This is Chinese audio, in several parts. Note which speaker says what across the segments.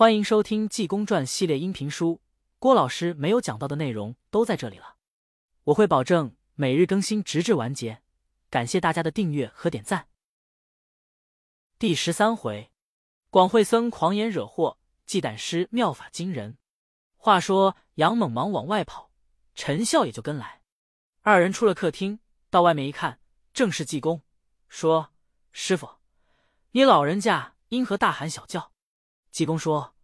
Speaker 1: 欢迎收听《济公传》系列音频书，郭老师没有讲到的内容都在这里了。我会保证每日更新，直至完结。感谢大家的订阅和点赞。第十三回，广惠僧狂言惹祸，忌胆师妙法惊人。话说杨猛忙往外跑，陈笑也就跟来。二人出了客厅，到外面一看，正是济公，说：“师傅，你老人家因何大喊小叫？”济公说：“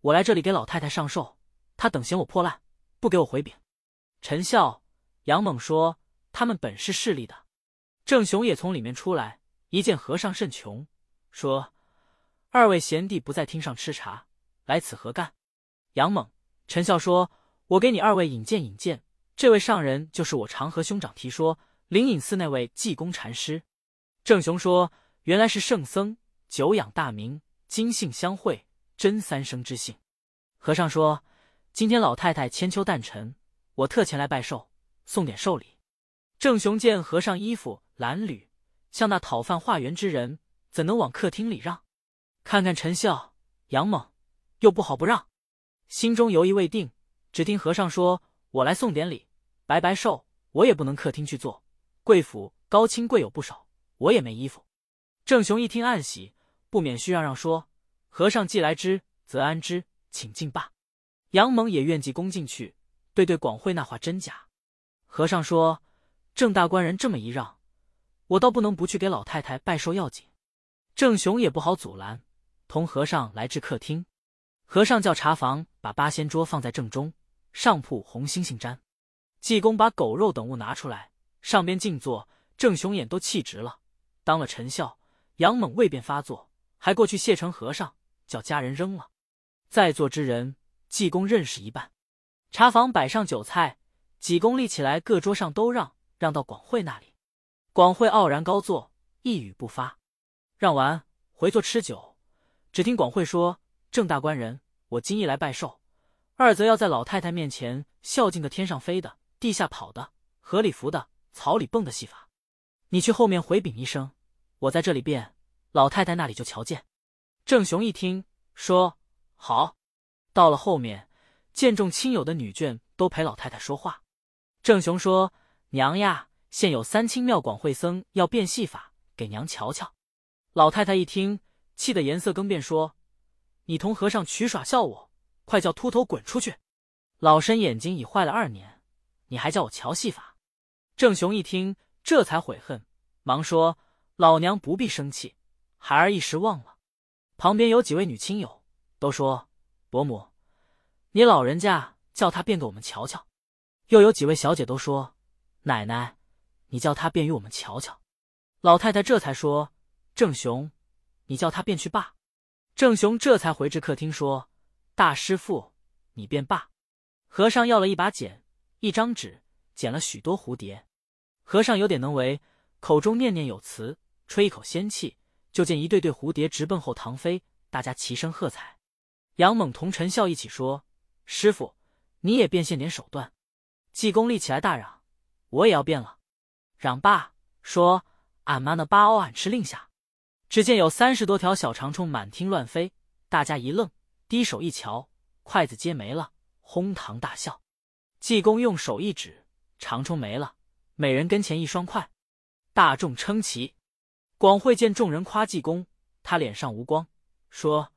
Speaker 1: 我来这里给老太太上寿，他等嫌我破烂，不给我回禀。”陈笑、杨猛说：“他们本是势利的。”郑雄也从里面出来，一见和尚甚穷，说：“二位贤弟不在厅上吃茶，来此何干？”杨猛、陈笑说：“我给你二位引荐引荐，这位上人就是我常和兄长提说灵隐寺那位济公禅师。”郑雄说：“原来是圣僧，久仰大名，今幸相会。”真三生之幸，和尚说：“今天老太太千秋诞辰，我特前来拜寿，送点寿礼。”郑雄见和尚衣服褴褛，像那讨饭化缘之人，怎能往客厅里让？看看陈笑、杨猛，又不好不让，心中犹豫未定。只听和尚说：“我来送点礼，白白寿，我也不能客厅去坐。贵府高亲贵友不少，我也没衣服。”郑雄一听暗喜，不免虚让让说。和尚既来之，则安之，请进罢。杨猛也愿济恭进去，对对广惠那话真假。和尚说：“郑大官人这么一让，我倒不能不去给老太太拜寿要紧。”郑雄也不好阻拦，同和尚来至客厅。和尚叫茶房把八仙桌放在正中，上铺红星星毡。济公把狗肉等物拿出来，上边静坐。郑雄眼都气直了，当了陈孝、杨猛未便发作，还过去谢成和尚。叫家人扔了，在座之人，济公认识一半。茶房摆上酒菜，济公立起来，各桌上都让，让到广惠那里。广惠傲然高坐，一语不发。让完，回座吃酒。只听广惠说：“郑大官人，我今一来拜寿，二则要在老太太面前孝敬个天上飞的、地下跑的、河里浮的、草里蹦的戏法。你去后面回禀一声，我在这里变，老太太那里就瞧见。”郑雄一听，说：“好。”到了后面，见众亲友的女眷都陪老太太说话。郑雄说：“娘呀，现有三清庙广惠僧要变戏法，给娘瞧瞧。”老太太一听，气得颜色更变，说：“你同和尚取耍笑我，快叫秃头滚出去！老身眼睛已坏了二年，你还叫我瞧戏法？”郑雄一听，这才悔恨，忙说：“老娘不必生气，孩儿一时忘了。”旁边有几位女亲友都说：“伯母，你老人家叫他变给我们瞧瞧。”又有几位小姐都说：“奶奶，你叫他变与我们瞧瞧。”老太太这才说：“郑雄，你叫他变去罢。”郑雄这才回至客厅说：“大师傅，你便罢。”和尚要了一把剪，一张纸，剪了许多蝴蝶。和尚有点能为，口中念念有词，吹一口仙气。就见一对对蝴蝶直奔后堂飞，大家齐声喝彩。杨猛同陈笑一起说：“师傅，你也变现点手段。”济公立起来大嚷：“我也要变了！”嚷罢说：“俺妈那八欧俺吃令下。”只见有三十多条小长虫满厅乱飞，大家一愣，低手一瞧，筷子接没了，哄堂大笑。济公用手一指，长虫没了，每人跟前一双筷，大众称奇。广惠见众人夸济公，他脸上无光，说：“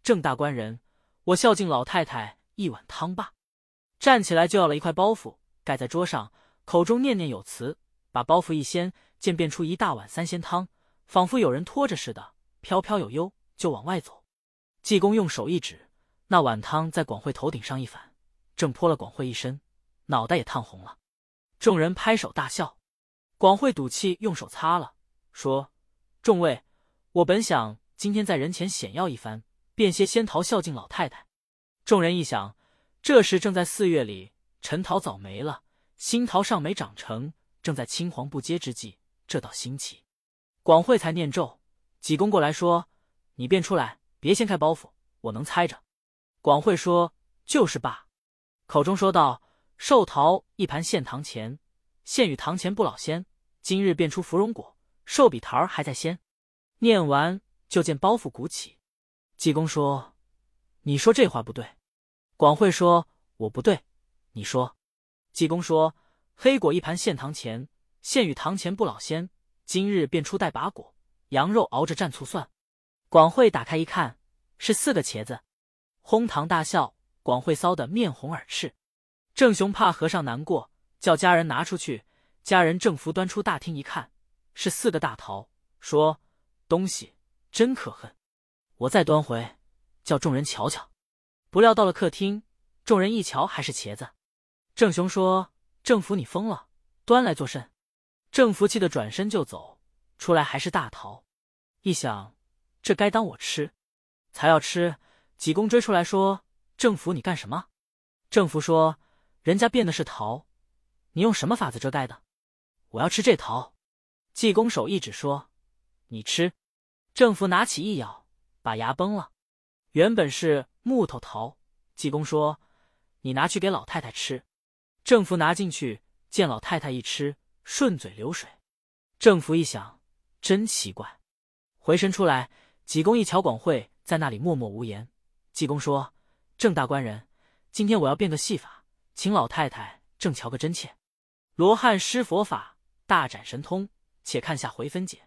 Speaker 1: 郑大官人，我孝敬老太太一碗汤罢。”站起来就要了一块包袱盖在桌上，口中念念有词，把包袱一掀，见变出一大碗三鲜汤，仿佛有人拖着似的，飘飘有悠，就往外走。济公用手一指，那碗汤在广惠头顶上一反，正泼了广惠一身，脑袋也烫红了。众人拍手大笑。广惠赌气用手擦了，说。众位，我本想今天在人前显耀一番，变些仙桃孝敬老太太。众人一想，这时正在四月里，陈桃早没了，新桃尚没长成，正在青黄不接之际，这倒新奇。广惠才念咒，济公过来说：“你便出来，别掀开包袱，我能猜着。”广惠说：“就是罢。”口中说道：“寿桃一盘献堂前，献与堂前不老仙，今日变出芙蓉果。”寿比桃儿还在先，念完就见包袱鼓起。济公说：“你说这话不对。”广惠说：“我不对，你说。”济公说：“黑果一盘献堂前，献与堂前不老仙。今日便出带把果，羊肉熬着蘸醋蒜。”广惠打开一看，是四个茄子，哄堂大笑。广惠臊得面红耳赤。郑雄怕和尚难过，叫家人拿出去。家人正福端出大厅一看，是四个大桃，说：“东西真可恨，我再端回，叫众人瞧瞧。”不料到了客厅，众人一瞧，还是茄子。郑雄说：“郑福，你疯了，端来作甚？”郑福气得转身就走，出来还是大桃。一想，这该当我吃，才要吃。济公追出来说：“郑福，你干什么？”郑福说：“人家变的是桃，你用什么法子遮盖的？我要吃这桃。”济公手一指说：“你吃。”郑福拿起一咬，把牙崩了。原本是。木头桃，济公说：“你拿去给老太太吃。”郑福拿进去，见老太太一吃，顺嘴流水。郑福一想，真奇怪，回身出来，济公一瞧，广惠在那里默默无言。济公说：“郑大官人，今天我要变个戏法，请老太太正瞧个真切。罗汉施佛法，大展神通，且看下回分解。”